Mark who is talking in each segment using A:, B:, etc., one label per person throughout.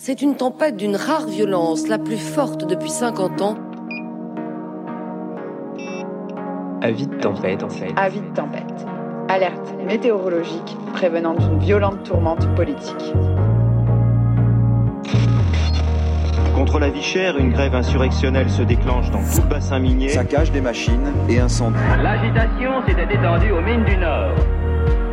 A: C'est une tempête d'une rare violence, la plus forte depuis 50 ans.
B: Avis de tempête, en fait.
C: Avis de tempête. Alerte météorologique prévenant d'une violente tourmente politique.
D: Contre la vie chère, une grève insurrectionnelle se déclenche dans tout le bassin minier.
E: Saccage des machines et incendie.
F: L'agitation s'était étendue aux mines du Nord.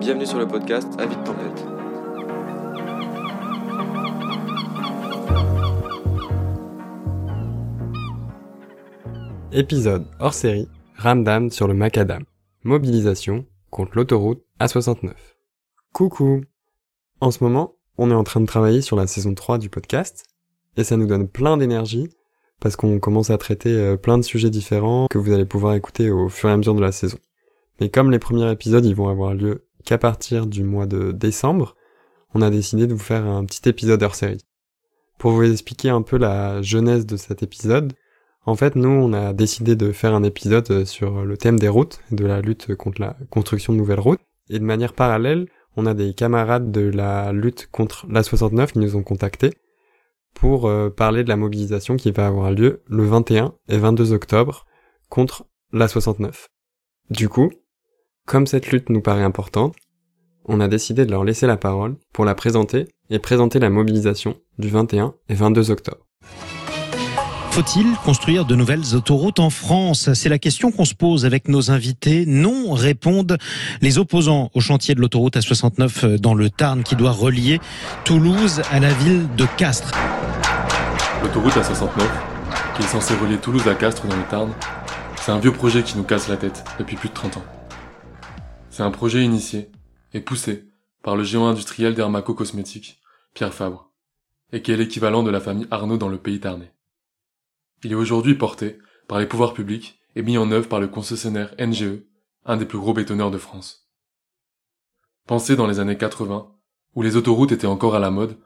G: Bienvenue sur le podcast tempête.
H: Épisode hors série, Ramdam sur le Macadam. Mobilisation contre l'autoroute A69. Coucou En ce moment, on est en train de travailler sur la saison 3 du podcast, et ça nous donne plein d'énergie, parce qu'on commence à traiter euh, plein de sujets différents que vous allez pouvoir écouter au fur et à mesure de la saison. Mais comme les premiers épisodes, ils vont avoir lieu qu'à partir du mois de décembre, on a décidé de vous faire un petit épisode hors série. Pour vous expliquer un peu la genèse de cet épisode, en fait, nous, on a décidé de faire un épisode sur le thème des routes, de la lutte contre la construction de nouvelles routes. Et de manière parallèle, on a des camarades de la lutte contre la 69 qui nous ont contactés pour euh, parler de la mobilisation qui va avoir lieu le 21 et 22 octobre contre la 69. Du coup, comme cette lutte nous paraît importante, on a décidé de leur laisser la parole pour la présenter et présenter la mobilisation du 21 et 22 octobre.
I: Faut-il construire de nouvelles autoroutes en France? C'est la question qu'on se pose avec nos invités. Non, répondent les opposants au chantier de l'autoroute A69 dans le Tarn qui doit relier Toulouse à la ville de Castres.
J: L'autoroute A69, qui est censée relier Toulouse à Castres dans le Tarn, c'est un vieux projet qui nous casse la tête depuis plus de 30 ans. C'est un projet initié et poussé par le géant industriel dermaco-cosmétiques, Pierre Fabre, et qui est l'équivalent de la famille Arnaud dans le pays tarnais. Il est aujourd'hui porté par les pouvoirs publics et mis en œuvre par le concessionnaire NGE, un des plus gros bétonneurs de France. Pensé dans les années 80, où les autoroutes étaient encore à la mode,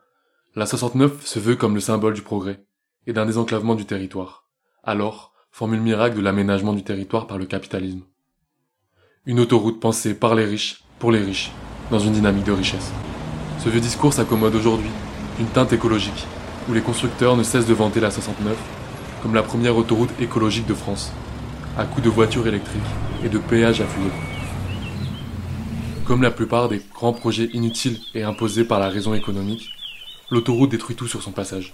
J: la 69 se veut comme le symbole du progrès et d'un désenclavement du territoire. Alors, formule miracle de l'aménagement du territoire par le capitalisme. Une autoroute pensée par les riches, pour les riches, dans une dynamique de richesse. Ce vieux discours s'accommode aujourd'hui d'une teinte écologique, où les constructeurs ne cessent de vanter la 69 comme la première autoroute écologique de France, à coups de voitures électriques et de péages afflués. Comme la plupart des grands projets inutiles et imposés par la raison économique, l'autoroute détruit tout sur son passage.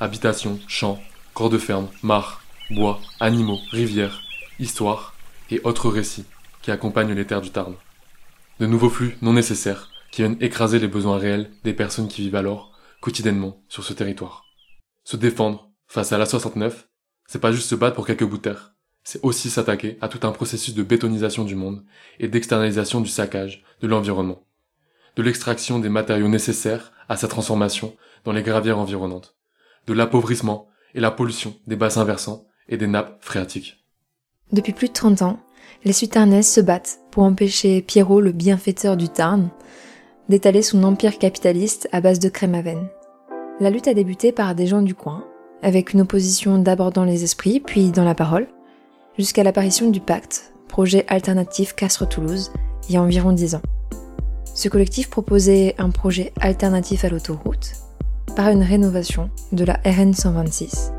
J: Habitations, champs, corps de ferme, mares, bois, animaux, rivières, histoires et autres récits qui accompagnent les terres du Tarn. De nouveaux flux non nécessaires qui viennent écraser les besoins réels des personnes qui vivent alors quotidiennement sur ce territoire. Se défendre Face à la 69, c'est pas juste se battre pour quelques bouts de terre, c'est aussi s'attaquer à tout un processus de bétonisation du monde et d'externalisation du saccage de l'environnement, de l'extraction des matériaux nécessaires à sa transformation dans les gravières environnantes, de l'appauvrissement et la pollution des bassins versants et des nappes phréatiques.
K: Depuis plus de 30 ans, les Sutarnaises se battent pour empêcher Pierrot, le bienfaiteur du Tarn, d'étaler son empire capitaliste à base de crème à veine. La lutte a débuté par des gens du coin, avec une opposition d'abord dans les esprits, puis dans la parole, jusqu'à l'apparition du Pacte, projet alternatif Castres-Toulouse, il y a environ dix ans. Ce collectif proposait un projet alternatif à l'autoroute par une rénovation de la RN 126,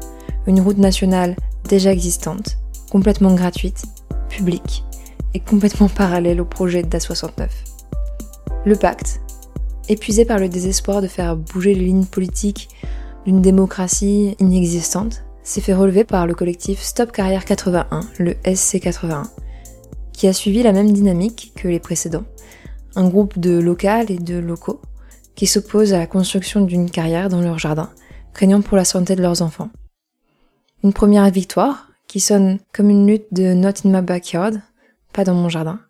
K: une route nationale déjà existante, complètement gratuite, publique et complètement parallèle au projet d'A69. Le pacte, épuisé par le désespoir de faire bouger les lignes politiques d'une démocratie inexistante s'est fait relever par le collectif Stop Carrière 81, le SC81, qui a suivi la même dynamique que les précédents. Un groupe de locales et de locaux qui s'opposent à la construction d'une carrière dans leur jardin, craignant pour la santé de leurs enfants. Une première victoire qui sonne comme une lutte de Not in my backyard, pas dans mon jardin.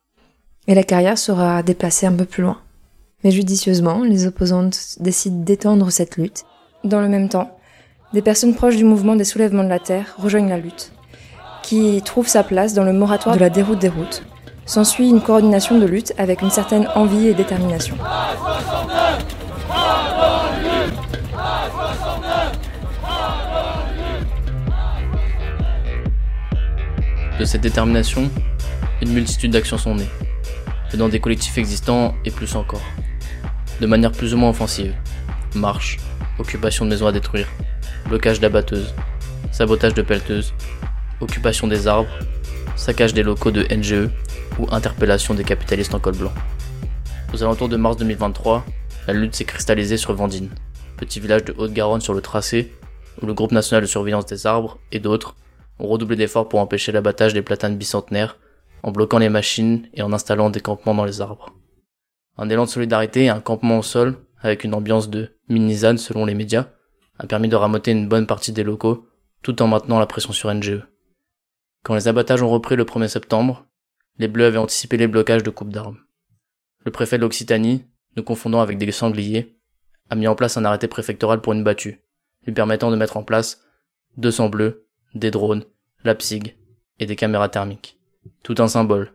K: Et la carrière sera déplacée un peu plus loin. Mais judicieusement, les opposantes décident d'étendre cette lutte dans le même temps, des personnes proches du mouvement des soulèvements de la Terre rejoignent la lutte, qui trouve sa place dans le moratoire de la déroute des routes. S'ensuit une coordination de lutte avec une certaine envie et détermination.
L: De cette détermination, une multitude d'actions sont nées, dans des collectifs existants et plus encore, de manière plus ou moins offensive. Marche, occupation de maisons à détruire, blocage d'abatteuses, sabotage de pelleteuses, occupation des arbres, saccage des locaux de NGE ou interpellation des capitalistes en col blanc. Aux alentours de mars 2023, la lutte s'est cristallisée sur Vendine, petit village de Haute-Garonne sur le tracé, où le groupe national de surveillance des arbres et d'autres ont redoublé d'efforts pour empêcher l'abattage des platanes bicentenaires, en bloquant les machines et en installant des campements dans les arbres. Un élan de solidarité et un campement au sol, avec une ambiance de mini selon les médias, a permis de ramoter une bonne partie des locaux, tout en maintenant la pression sur NGE. Quand les abattages ont repris le 1er septembre, les Bleus avaient anticipé les blocages de coupes d'armes. Le préfet de l'Occitanie, nous confondant avec des sangliers, a mis en place un arrêté préfectoral pour une battue, lui permettant de mettre en place 200 bleus des drones, la PSIG et des caméras thermiques. Tout un symbole.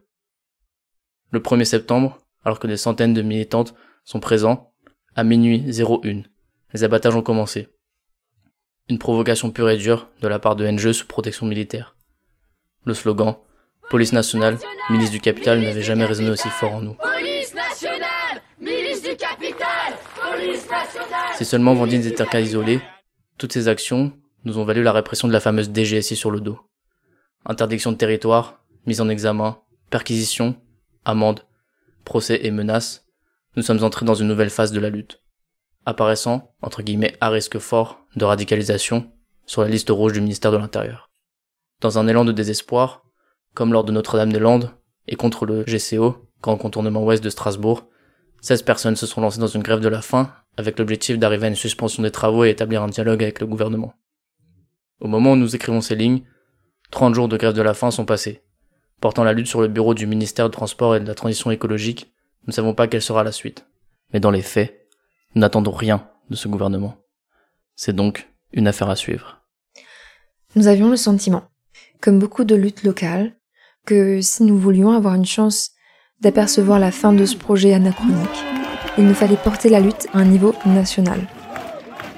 L: Le 1er septembre, alors que des centaines de militantes sont présents, à minuit 01, les abattages ont commencé. Une provocation pure et dure de la part de NGE sous protection militaire. Le slogan Police nationale, milice du capital n'avait jamais résonné aussi fort en nous. Police nationale, milice du capital, police nationale. Si seulement Vendine était un cas isolé, toutes ces actions nous ont valu la répression de la fameuse DGSI sur le dos. Interdiction de territoire, mise en examen, perquisition, amende, procès et menaces, nous sommes entrés dans une nouvelle phase de la lutte, apparaissant, entre guillemets, à risque fort de radicalisation sur la liste rouge du ministère de l'Intérieur. Dans un élan de désespoir, comme lors de Notre-Dame-des-Landes et contre le GCO, Grand Contournement Ouest de Strasbourg, 16 personnes se sont lancées dans une grève de la faim avec l'objectif d'arriver à une suspension des travaux et établir un dialogue avec le gouvernement. Au moment où nous écrivons ces lignes, 30 jours de grève de la faim sont passés. Portant la lutte sur le bureau du ministère du Transport et de la Transition écologique, nous ne savons pas quelle sera la suite. Mais dans les faits, nous n'attendons rien de ce gouvernement. C'est donc une affaire à suivre.
K: Nous avions le sentiment, comme beaucoup de luttes locales, que si nous voulions avoir une chance d'apercevoir la fin de ce projet anachronique, il nous fallait porter la lutte à un niveau national.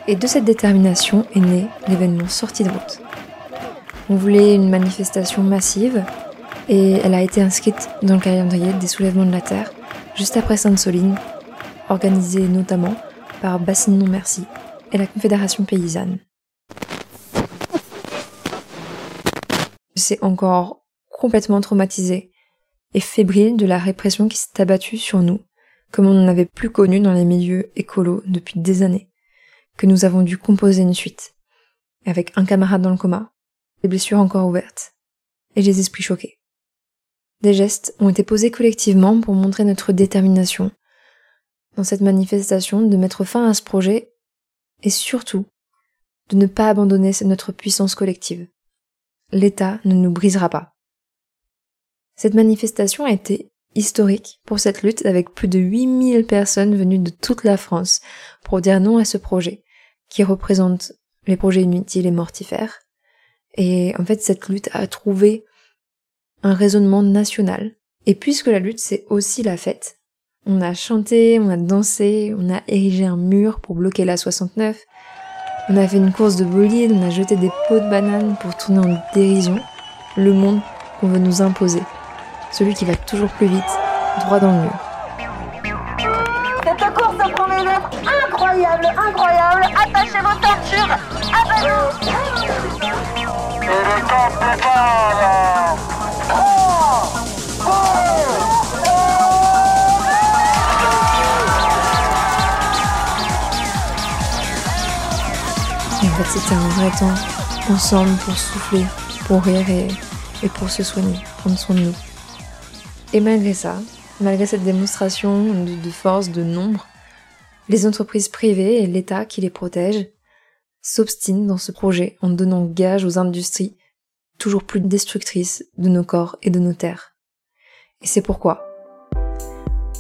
K: Et de cette détermination est né l'événement Sortie de route. On voulait une manifestation massive et elle a été inscrite dans le calendrier des soulèvements de la Terre juste après Sainte-Soline, organisée notamment par Bassine Non Merci et la Confédération paysanne. C'est encore complètement traumatisé et fébrile de la répression qui s'est abattue sur nous, comme on n'en avait plus connu dans les milieux écolos depuis des années que nous avons dû composer une suite, avec un camarade dans le coma, des blessures encore ouvertes, et des esprits choqués. Des gestes ont été posés collectivement pour montrer notre détermination dans cette manifestation de mettre fin à ce projet et surtout de ne pas abandonner notre puissance collective. L'État ne nous brisera pas. Cette manifestation a été historique pour cette lutte avec plus de 8000 personnes venues de toute la France pour dire non à ce projet qui représente les projets inutiles et mortifères. Et en fait, cette lutte a trouvé un raisonnement national. Et puisque la lutte, c'est aussi la fête, on a chanté, on a dansé, on a érigé un mur pour bloquer la 69, on a fait une course de bolide, on a jeté des pots de bananes pour tourner en dérision le monde qu'on veut nous imposer celui qui va toujours plus vite, droit dans le mur.
M: Incroyable, incroyable, attachez vos ceintures, à Et le temps prépare 3,
K: 2, en fait, c'était un vrai temps ensemble pour souffler, pour rire et, et pour se soigner, prendre soin de nous. Et malgré ça, malgré cette démonstration de, force, de nombre, les entreprises privées et l'État qui les protège s'obstinent dans ce projet en donnant gage aux industries toujours plus destructrices de nos corps et de nos terres. Et c'est pourquoi,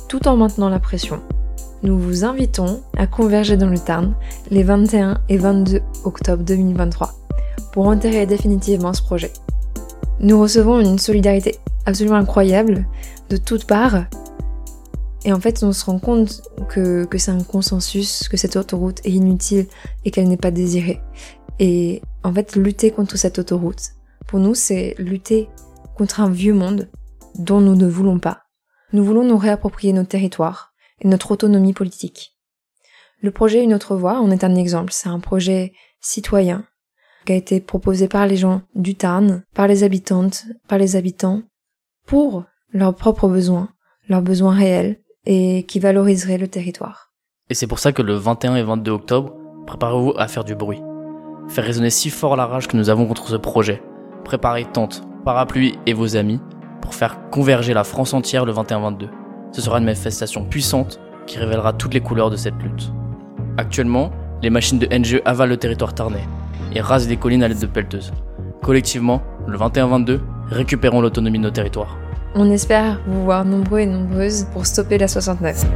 K: tout en maintenant la pression, nous vous invitons à converger dans le Tarn les 21 et 22 octobre 2023 pour enterrer définitivement ce projet. Nous recevons une solidarité absolument incroyable de toutes parts et en fait, on se rend compte que, que c'est un consensus, que cette autoroute est inutile et qu'elle n'est pas désirée. Et en fait, lutter contre cette autoroute, pour nous, c'est lutter contre un vieux monde dont nous ne voulons pas. Nous voulons nous réapproprier nos territoires et notre autonomie politique. Le projet Une autre voie en est un exemple. C'est un projet citoyen qui a été proposé par les gens du Tarn, par les habitantes, par les habitants, pour leurs propres besoins, leurs besoins réels, et qui valoriserait le territoire.
L: Et c'est pour ça que le 21 et 22 octobre, préparez-vous à faire du bruit. Faire résonner si fort la rage que nous avons contre ce projet. Préparez tente, parapluie et vos amis pour faire converger la France entière le 21-22. Ce sera une manifestation puissante qui révélera toutes les couleurs de cette lutte. Actuellement, les machines de NGE avalent le territoire tarnais et rasent des collines à l'aide de pelleteuses. Collectivement, le 21-22, récupérons l'autonomie de nos territoires.
K: On espère vous voir nombreux et nombreuses pour stopper la 69.